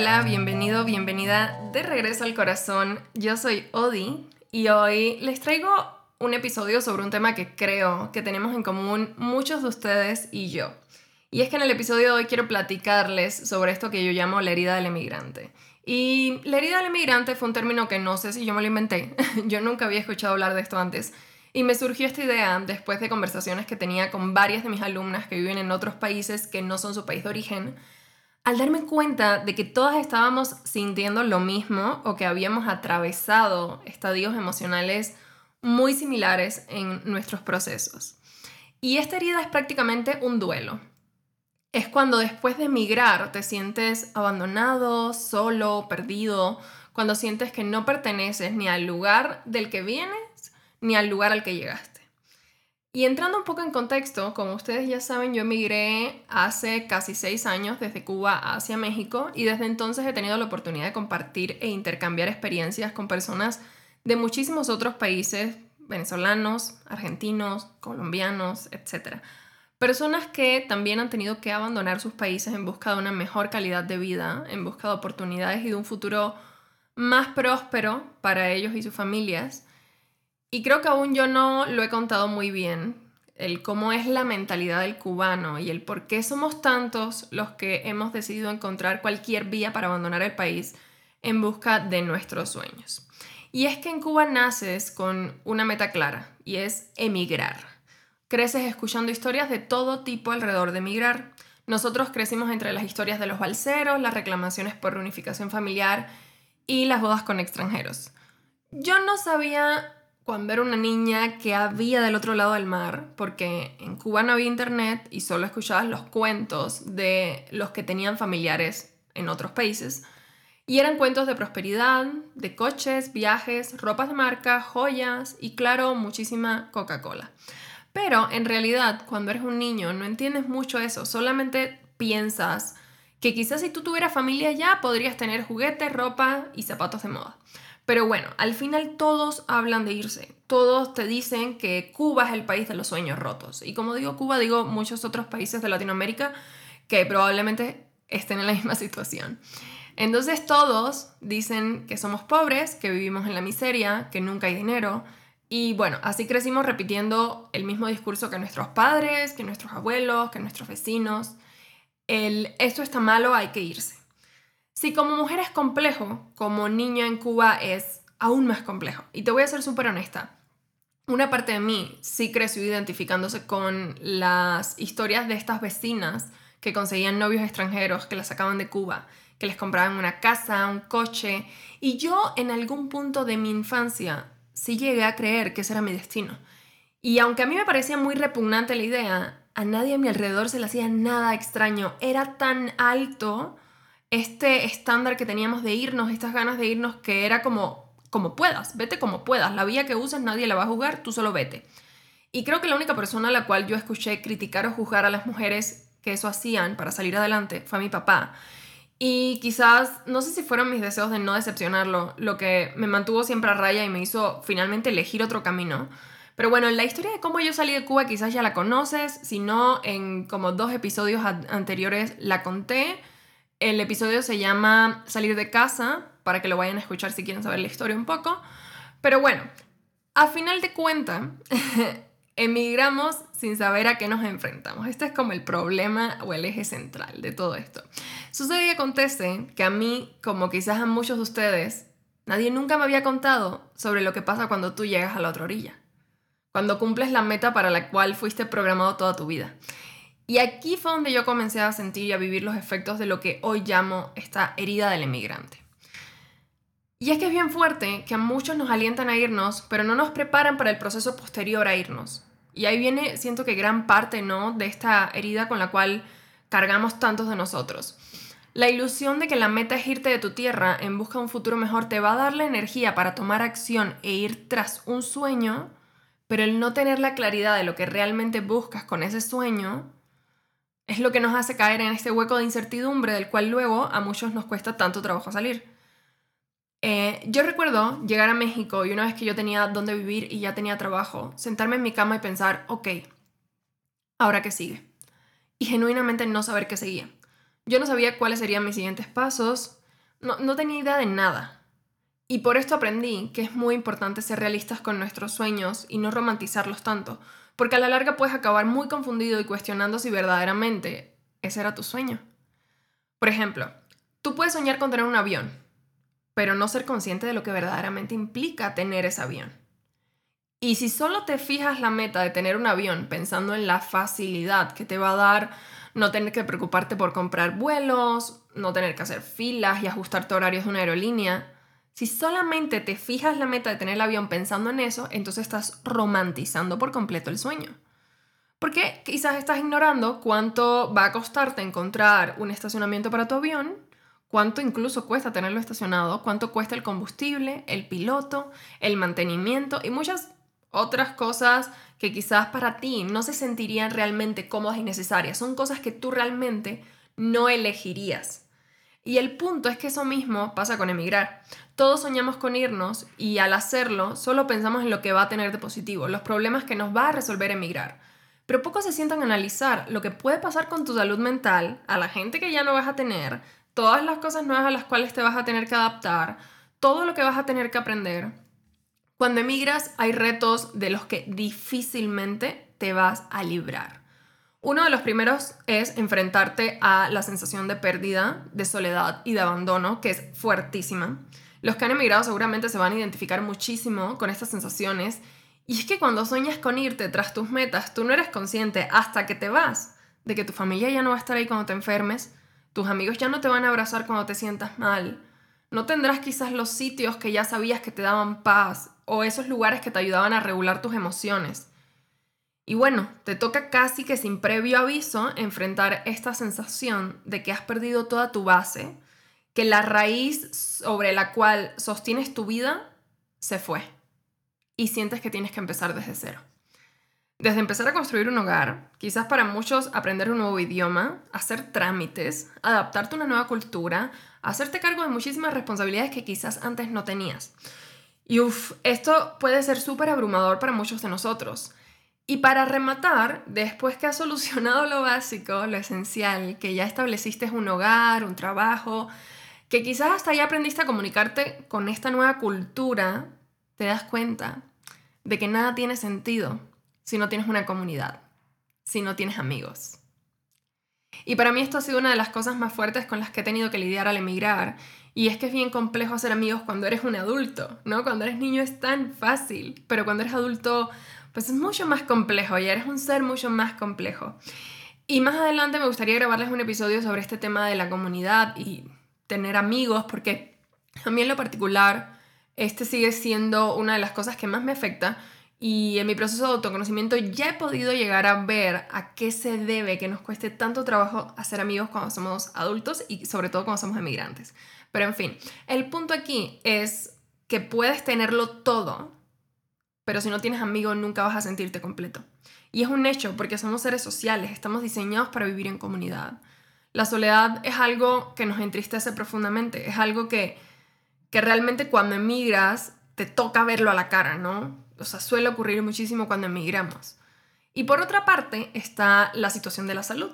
Hola, bienvenido, bienvenida de regreso al corazón. Yo soy Odi y hoy les traigo un episodio sobre un tema que creo que tenemos en común muchos de ustedes y yo. Y es que en el episodio de hoy quiero platicarles sobre esto que yo llamo la herida del emigrante. Y la herida del emigrante fue un término que no sé si yo me lo inventé, yo nunca había escuchado hablar de esto antes. Y me surgió esta idea después de conversaciones que tenía con varias de mis alumnas que viven en otros países que no son su país de origen, al darme cuenta de que todas estábamos sintiendo lo mismo o que habíamos atravesado estadios emocionales muy similares en nuestros procesos. Y esta herida es prácticamente un duelo. Es cuando después de emigrar te sientes abandonado, solo, perdido, cuando sientes que no perteneces ni al lugar del que vienes ni al lugar al que llegaste. Y entrando un poco en contexto, como ustedes ya saben, yo emigré hace casi seis años desde Cuba hacia México y desde entonces he tenido la oportunidad de compartir e intercambiar experiencias con personas de muchísimos otros países, venezolanos, argentinos, colombianos, etc. Personas que también han tenido que abandonar sus países en busca de una mejor calidad de vida, en busca de oportunidades y de un futuro más próspero para ellos y sus familias. Y creo que aún yo no lo he contado muy bien, el cómo es la mentalidad del cubano y el por qué somos tantos los que hemos decidido encontrar cualquier vía para abandonar el país en busca de nuestros sueños. Y es que en Cuba naces con una meta clara y es emigrar. Creces escuchando historias de todo tipo alrededor de emigrar. Nosotros crecimos entre las historias de los balseros, las reclamaciones por reunificación familiar y las bodas con extranjeros. Yo no sabía cuando era una niña que había del otro lado del mar, porque en Cuba no había internet y solo escuchabas los cuentos de los que tenían familiares en otros países. Y eran cuentos de prosperidad, de coches, viajes, ropas de marca, joyas y claro, muchísima Coca-Cola. Pero en realidad, cuando eres un niño, no entiendes mucho eso, solamente piensas que quizás si tú tuvieras familia ya podrías tener juguetes, ropa y zapatos de moda. Pero bueno, al final todos hablan de irse. Todos te dicen que Cuba es el país de los sueños rotos. Y como digo Cuba, digo muchos otros países de Latinoamérica que probablemente estén en la misma situación. Entonces todos dicen que somos pobres, que vivimos en la miseria, que nunca hay dinero. Y bueno, así crecimos repitiendo el mismo discurso que nuestros padres, que nuestros abuelos, que nuestros vecinos. El esto está malo, hay que irse. Si como mujer es complejo, como niña en Cuba es aún más complejo. Y te voy a ser súper honesta. Una parte de mí sí creció identificándose con las historias de estas vecinas que conseguían novios extranjeros, que las sacaban de Cuba, que les compraban una casa, un coche. Y yo en algún punto de mi infancia sí llegué a creer que ese era mi destino. Y aunque a mí me parecía muy repugnante la idea, a nadie a mi alrededor se le hacía nada extraño. Era tan alto este estándar que teníamos de irnos, estas ganas de irnos, que era como, como puedas, vete como puedas, la vía que uses nadie la va a juzgar, tú solo vete. Y creo que la única persona a la cual yo escuché criticar o juzgar a las mujeres que eso hacían para salir adelante fue mi papá. Y quizás, no sé si fueron mis deseos de no decepcionarlo, lo que me mantuvo siempre a raya y me hizo finalmente elegir otro camino. Pero bueno, la historia de cómo yo salí de Cuba quizás ya la conoces, si no, en como dos episodios anteriores la conté. El episodio se llama Salir de casa, para que lo vayan a escuchar si quieren saber la historia un poco. Pero bueno, a final de cuentas, emigramos sin saber a qué nos enfrentamos. Este es como el problema o el eje central de todo esto. Sucede y acontece que a mí, como quizás a muchos de ustedes, nadie nunca me había contado sobre lo que pasa cuando tú llegas a la otra orilla. Cuando cumples la meta para la cual fuiste programado toda tu vida. Y aquí fue donde yo comencé a sentir y a vivir los efectos de lo que hoy llamo esta herida del emigrante. Y es que es bien fuerte que a muchos nos alientan a irnos, pero no nos preparan para el proceso posterior a irnos. Y ahí viene, siento que gran parte, ¿no? De esta herida con la cual cargamos tantos de nosotros. La ilusión de que la meta es irte de tu tierra en busca de un futuro mejor te va a dar la energía para tomar acción e ir tras un sueño, pero el no tener la claridad de lo que realmente buscas con ese sueño es lo que nos hace caer en este hueco de incertidumbre del cual luego a muchos nos cuesta tanto trabajo salir. Eh, yo recuerdo llegar a México y una vez que yo tenía dónde vivir y ya tenía trabajo, sentarme en mi cama y pensar, ok, ¿ahora qué sigue? Y genuinamente no saber qué seguía. Yo no sabía cuáles serían mis siguientes pasos, No, no tenía idea de nada. Y por esto aprendí que es muy importante ser realistas con nuestros sueños y no romantizarlos tanto, porque a la larga puedes acabar muy confundido y cuestionando si verdaderamente ese era tu sueño. Por ejemplo, tú puedes soñar con tener un avión, pero no ser consciente de lo que verdaderamente implica tener ese avión. Y si solo te fijas la meta de tener un avión pensando en la facilidad que te va a dar no tener que preocuparte por comprar vuelos, no tener que hacer filas y ajustarte horarios de una aerolínea, si solamente te fijas la meta de tener el avión pensando en eso, entonces estás romantizando por completo el sueño. Porque quizás estás ignorando cuánto va a costarte encontrar un estacionamiento para tu avión, cuánto incluso cuesta tenerlo estacionado, cuánto cuesta el combustible, el piloto, el mantenimiento y muchas otras cosas que quizás para ti no se sentirían realmente cómodas y necesarias. Son cosas que tú realmente no elegirías. Y el punto es que eso mismo pasa con emigrar. Todos soñamos con irnos y al hacerlo solo pensamos en lo que va a tener de positivo, los problemas que nos va a resolver emigrar. Pero pocos se sientan a analizar lo que puede pasar con tu salud mental, a la gente que ya no vas a tener, todas las cosas nuevas a las cuales te vas a tener que adaptar, todo lo que vas a tener que aprender cuando emigras hay retos de los que difícilmente te vas a librar. Uno de los primeros es enfrentarte a la sensación de pérdida, de soledad y de abandono, que es fuertísima. Los que han emigrado seguramente se van a identificar muchísimo con estas sensaciones. Y es que cuando sueñas con irte tras tus metas, tú no eres consciente hasta que te vas de que tu familia ya no va a estar ahí cuando te enfermes, tus amigos ya no te van a abrazar cuando te sientas mal, no tendrás quizás los sitios que ya sabías que te daban paz o esos lugares que te ayudaban a regular tus emociones. Y bueno, te toca casi que sin previo aviso enfrentar esta sensación de que has perdido toda tu base, que la raíz sobre la cual sostienes tu vida se fue y sientes que tienes que empezar desde cero. Desde empezar a construir un hogar, quizás para muchos aprender un nuevo idioma, hacer trámites, adaptarte a una nueva cultura, hacerte cargo de muchísimas responsabilidades que quizás antes no tenías. Y uff, esto puede ser súper abrumador para muchos de nosotros. Y para rematar, después que has solucionado lo básico, lo esencial, que ya estableciste un hogar, un trabajo, que quizás hasta ya aprendiste a comunicarte con esta nueva cultura, te das cuenta de que nada tiene sentido si no tienes una comunidad, si no tienes amigos. Y para mí esto ha sido una de las cosas más fuertes con las que he tenido que lidiar al emigrar y es que es bien complejo hacer amigos cuando eres un adulto, ¿no? Cuando eres niño es tan fácil, pero cuando eres adulto, pues es mucho más complejo y eres un ser mucho más complejo. Y más adelante me gustaría grabarles un episodio sobre este tema de la comunidad y tener amigos, porque a mí en lo particular, este sigue siendo una de las cosas que más me afecta. Y en mi proceso de autoconocimiento ya he podido llegar a ver a qué se debe que nos cueste tanto trabajo hacer amigos cuando somos adultos y sobre todo cuando somos emigrantes. Pero en fin, el punto aquí es que puedes tenerlo todo, pero si no tienes amigos nunca vas a sentirte completo. Y es un hecho porque somos seres sociales, estamos diseñados para vivir en comunidad. La soledad es algo que nos entristece profundamente, es algo que, que realmente cuando emigras te toca verlo a la cara, ¿no? O sea, suele ocurrir muchísimo cuando emigramos. Y por otra parte está la situación de la salud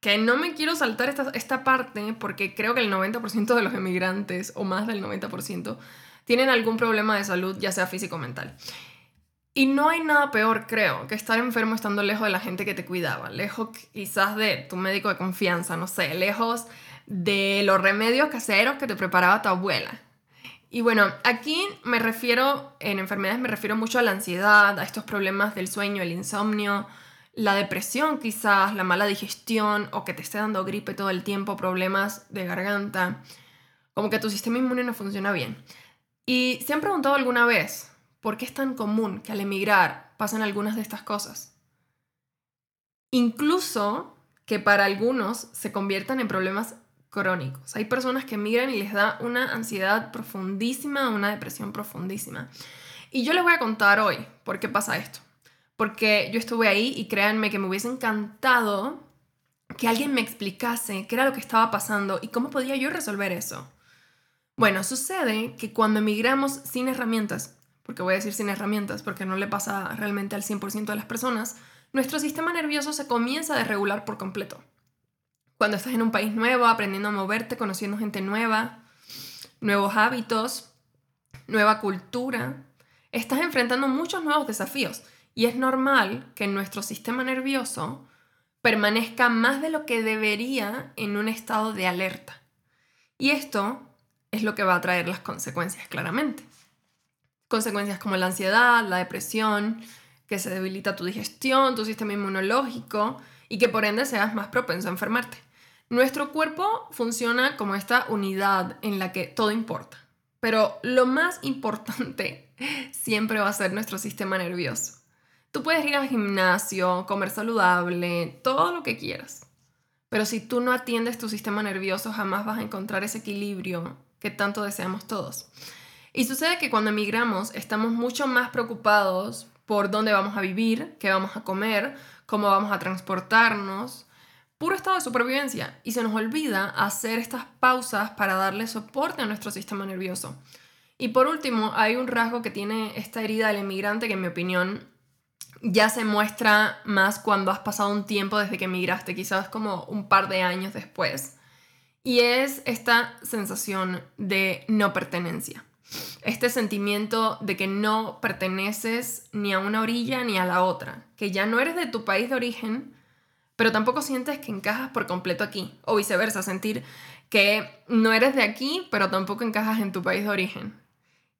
que no me quiero saltar esta, esta parte porque creo que el 90% de los emigrantes, o más del 90%, tienen algún problema de salud, ya sea físico o mental. Y no hay nada peor, creo, que estar enfermo estando lejos de la gente que te cuidaba, lejos quizás de tu médico de confianza, no sé, lejos de los remedios caseros que te preparaba tu abuela. Y bueno, aquí me refiero, en enfermedades me refiero mucho a la ansiedad, a estos problemas del sueño, el insomnio, la depresión quizás, la mala digestión o que te esté dando gripe todo el tiempo, problemas de garganta, como que tu sistema inmune no funciona bien. Y se han preguntado alguna vez, ¿por qué es tan común que al emigrar pasen algunas de estas cosas? Incluso que para algunos se conviertan en problemas crónicos. Hay personas que emigran y les da una ansiedad profundísima, una depresión profundísima. Y yo les voy a contar hoy por qué pasa esto porque yo estuve ahí y créanme que me hubiese encantado que alguien me explicase qué era lo que estaba pasando y cómo podía yo resolver eso. Bueno, sucede que cuando emigramos sin herramientas, porque voy a decir sin herramientas porque no le pasa realmente al 100% de las personas, nuestro sistema nervioso se comienza a desregular por completo. Cuando estás en un país nuevo, aprendiendo a moverte, conociendo gente nueva, nuevos hábitos, nueva cultura, estás enfrentando muchos nuevos desafíos y es normal que nuestro sistema nervioso permanezca más de lo que debería en un estado de alerta. Y esto es lo que va a traer las consecuencias claramente. Consecuencias como la ansiedad, la depresión, que se debilita tu digestión, tu sistema inmunológico y que por ende seas más propenso a enfermarte. Nuestro cuerpo funciona como esta unidad en la que todo importa, pero lo más importante siempre va a ser nuestro sistema nervioso. Tú puedes ir al gimnasio, comer saludable, todo lo que quieras, pero si tú no atiendes tu sistema nervioso jamás vas a encontrar ese equilibrio que tanto deseamos todos. Y sucede que cuando emigramos estamos mucho más preocupados por dónde vamos a vivir, qué vamos a comer, cómo vamos a transportarnos, puro estado de supervivencia. Y se nos olvida hacer estas pausas para darle soporte a nuestro sistema nervioso. Y por último, hay un rasgo que tiene esta herida del emigrante que en mi opinión ya se muestra más cuando has pasado un tiempo desde que emigraste, quizás como un par de años después. Y es esta sensación de no pertenencia. Este sentimiento de que no perteneces ni a una orilla ni a la otra, que ya no eres de tu país de origen, pero tampoco sientes que encajas por completo aquí, o viceversa, sentir que no eres de aquí, pero tampoco encajas en tu país de origen.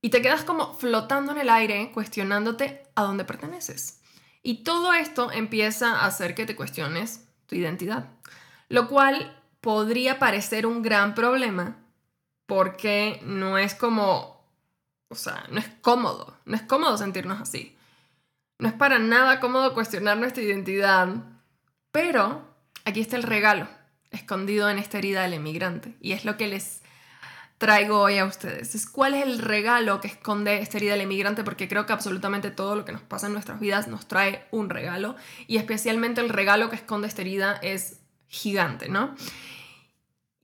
Y te quedas como flotando en el aire, cuestionándote a dónde perteneces. Y todo esto empieza a hacer que te cuestiones tu identidad, lo cual podría parecer un gran problema porque no es como o sea, no es cómodo, no es cómodo sentirnos así. No es para nada cómodo cuestionar nuestra identidad, pero aquí está el regalo escondido en esta herida del emigrante y es lo que les traigo hoy a ustedes. ¿Cuál es el regalo que esconde esta herida del emigrante? Porque creo que absolutamente todo lo que nos pasa en nuestras vidas nos trae un regalo y especialmente el regalo que esconde esta herida es gigante, ¿no?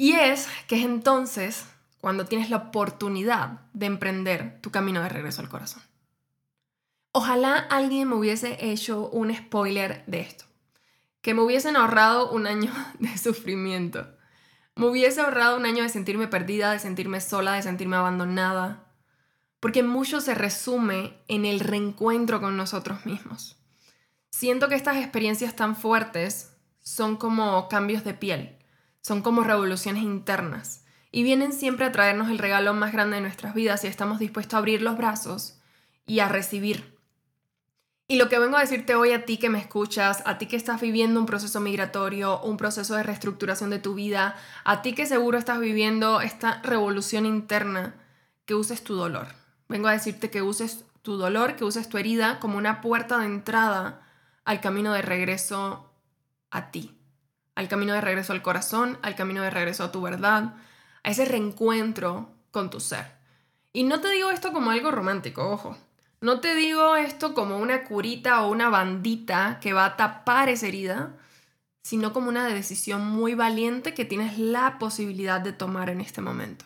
Y es que entonces cuando tienes la oportunidad de emprender tu camino de regreso al corazón. Ojalá alguien me hubiese hecho un spoiler de esto, que me hubiesen ahorrado un año de sufrimiento, me hubiese ahorrado un año de sentirme perdida, de sentirme sola, de sentirme abandonada, porque mucho se resume en el reencuentro con nosotros mismos. Siento que estas experiencias tan fuertes son como cambios de piel, son como revoluciones internas y vienen siempre a traernos el regalo más grande de nuestras vidas y estamos dispuestos a abrir los brazos y a recibir. Y lo que vengo a decirte hoy a ti que me escuchas, a ti que estás viviendo un proceso migratorio, un proceso de reestructuración de tu vida, a ti que seguro estás viviendo esta revolución interna, que uses tu dolor. Vengo a decirte que uses tu dolor, que uses tu herida como una puerta de entrada al camino de regreso a ti, al camino de regreso al corazón, al camino de regreso a tu verdad, a ese reencuentro con tu ser. Y no te digo esto como algo romántico, ojo. No te digo esto como una curita o una bandita que va a tapar esa herida, sino como una decisión muy valiente que tienes la posibilidad de tomar en este momento.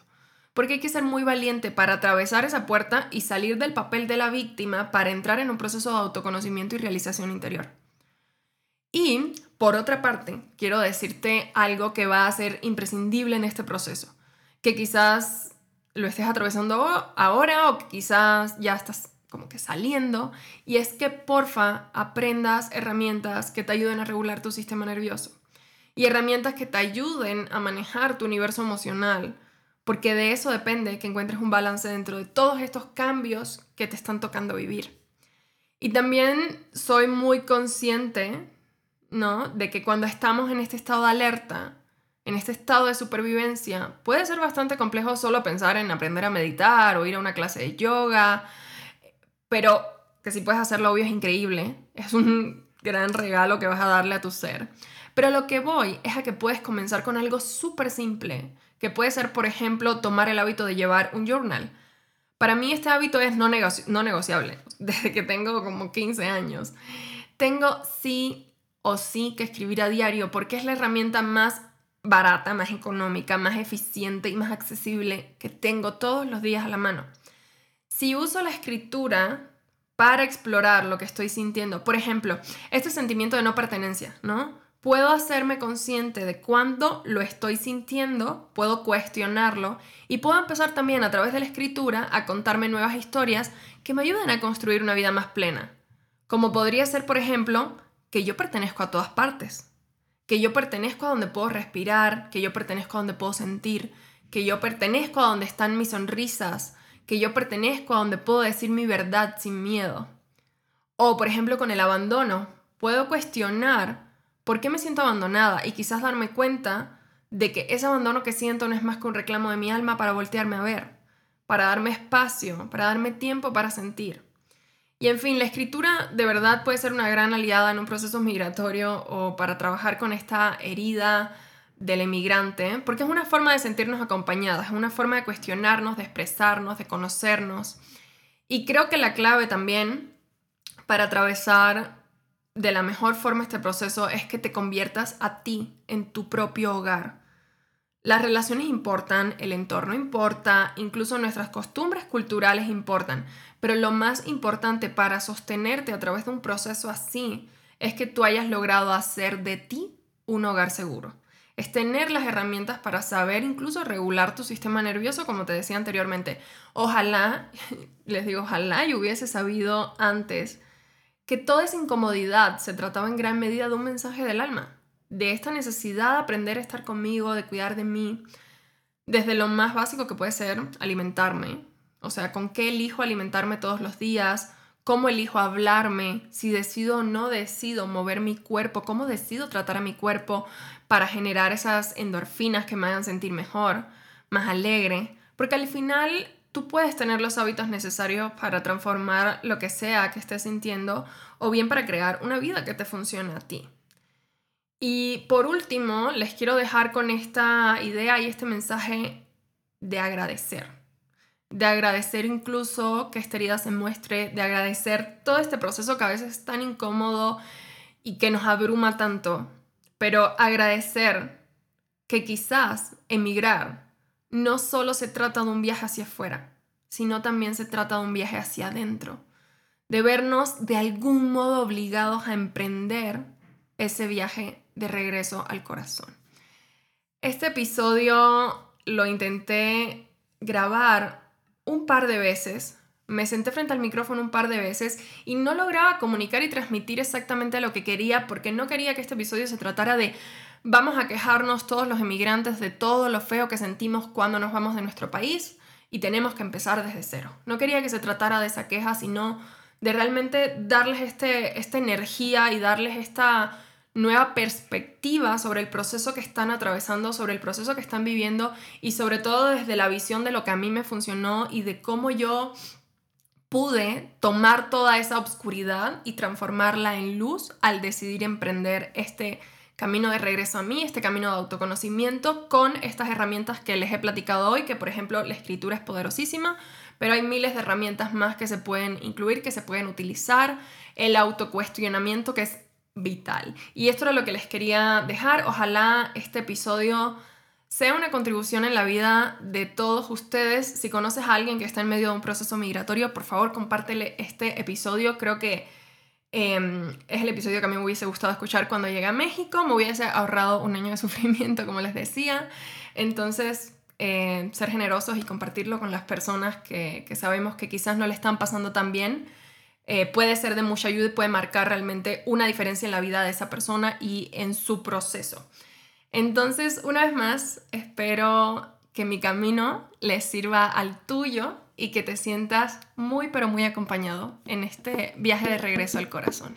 Porque hay que ser muy valiente para atravesar esa puerta y salir del papel de la víctima para entrar en un proceso de autoconocimiento y realización interior. Y, por otra parte, quiero decirte algo que va a ser imprescindible en este proceso que quizás lo estés atravesando ahora o que quizás ya estás como que saliendo y es que porfa aprendas herramientas que te ayuden a regular tu sistema nervioso y herramientas que te ayuden a manejar tu universo emocional porque de eso depende que encuentres un balance dentro de todos estos cambios que te están tocando vivir. Y también soy muy consciente, ¿no? De que cuando estamos en este estado de alerta, en este estado de supervivencia, puede ser bastante complejo solo pensar en aprender a meditar o ir a una clase de yoga, pero que si puedes hacerlo obvio es increíble, es un gran regalo que vas a darle a tu ser. Pero lo que voy es a que puedes comenzar con algo súper simple, que puede ser, por ejemplo, tomar el hábito de llevar un journal. Para mí este hábito es no, no negociable, desde que tengo como 15 años. Tengo sí o sí que escribir a diario porque es la herramienta más barata, más económica, más eficiente y más accesible que tengo todos los días a la mano. Si uso la escritura para explorar lo que estoy sintiendo, por ejemplo, este sentimiento de no pertenencia, ¿no? puedo hacerme consciente de cuándo lo estoy sintiendo, puedo cuestionarlo y puedo empezar también a través de la escritura a contarme nuevas historias que me ayuden a construir una vida más plena. Como podría ser, por ejemplo, que yo pertenezco a todas partes, que yo pertenezco a donde puedo respirar, que yo pertenezco a donde puedo sentir, que yo pertenezco a donde están mis sonrisas, que yo pertenezco a donde puedo decir mi verdad sin miedo. O, por ejemplo, con el abandono, puedo cuestionar ¿Por qué me siento abandonada? Y quizás darme cuenta de que ese abandono que siento no es más que un reclamo de mi alma para voltearme a ver, para darme espacio, para darme tiempo para sentir. Y en fin, la escritura de verdad puede ser una gran aliada en un proceso migratorio o para trabajar con esta herida del emigrante, porque es una forma de sentirnos acompañadas, es una forma de cuestionarnos, de expresarnos, de conocernos. Y creo que la clave también para atravesar de la mejor forma este proceso es que te conviertas a ti en tu propio hogar. Las relaciones importan, el entorno importa, incluso nuestras costumbres culturales importan, pero lo más importante para sostenerte a través de un proceso así es que tú hayas logrado hacer de ti un hogar seguro. Es tener las herramientas para saber incluso regular tu sistema nervioso, como te decía anteriormente. Ojalá, les digo, ojalá yo hubiese sabido antes que toda esa incomodidad se trataba en gran medida de un mensaje del alma, de esta necesidad de aprender a estar conmigo, de cuidar de mí, desde lo más básico que puede ser alimentarme, o sea, con qué elijo alimentarme todos los días, cómo elijo hablarme, si decido o no decido mover mi cuerpo, cómo decido tratar a mi cuerpo para generar esas endorfinas que me hagan sentir mejor, más alegre, porque al final tú puedes tener los hábitos necesarios para transformar lo que sea que estés sintiendo o bien para crear una vida que te funcione a ti. Y por último, les quiero dejar con esta idea y este mensaje de agradecer. De agradecer incluso que esta herida se muestre, de agradecer todo este proceso que a veces es tan incómodo y que nos abruma tanto. Pero agradecer que quizás emigrar no solo se trata de un viaje hacia afuera, sino también se trata de un viaje hacia adentro, de vernos de algún modo obligados a emprender ese viaje de regreso al corazón. Este episodio lo intenté grabar un par de veces, me senté frente al micrófono un par de veces y no lograba comunicar y transmitir exactamente lo que quería porque no quería que este episodio se tratara de vamos a quejarnos todos los emigrantes de todo lo feo que sentimos cuando nos vamos de nuestro país y tenemos que empezar desde cero. No quería que se tratara de esa queja, sino de realmente darles este, esta energía y darles esta nueva perspectiva sobre el proceso que están atravesando, sobre el proceso que están viviendo y sobre todo desde la visión de lo que a mí me funcionó y de cómo yo pude tomar toda esa oscuridad y transformarla en luz al decidir emprender este camino de regreso a mí, este camino de autoconocimiento con estas herramientas que les he platicado hoy, que por ejemplo la escritura es poderosísima, pero hay miles de herramientas más que se pueden incluir, que se pueden utilizar, el autocuestionamiento que es vital. Y esto era lo que les quería dejar, ojalá este episodio sea una contribución en la vida de todos ustedes. Si conoces a alguien que está en medio de un proceso migratorio, por favor compártele este episodio. Creo que Em, es el episodio que a mí me hubiese gustado escuchar cuando llegué a México. Me hubiese ahorrado un año de sufrimiento, como les decía. Entonces, eh, ser generosos y compartirlo con las personas que, sabemos que quizás no le están pasando tan bien. Eh, puede ser de mucha ayuda y puede marcar realmente una diferencia en la vida de esa persona y en su proceso. Entonces, una vez más, espero que mi camino les sirva al tuyo y que te sientas muy pero muy acompañado en este viaje de regreso al corazón.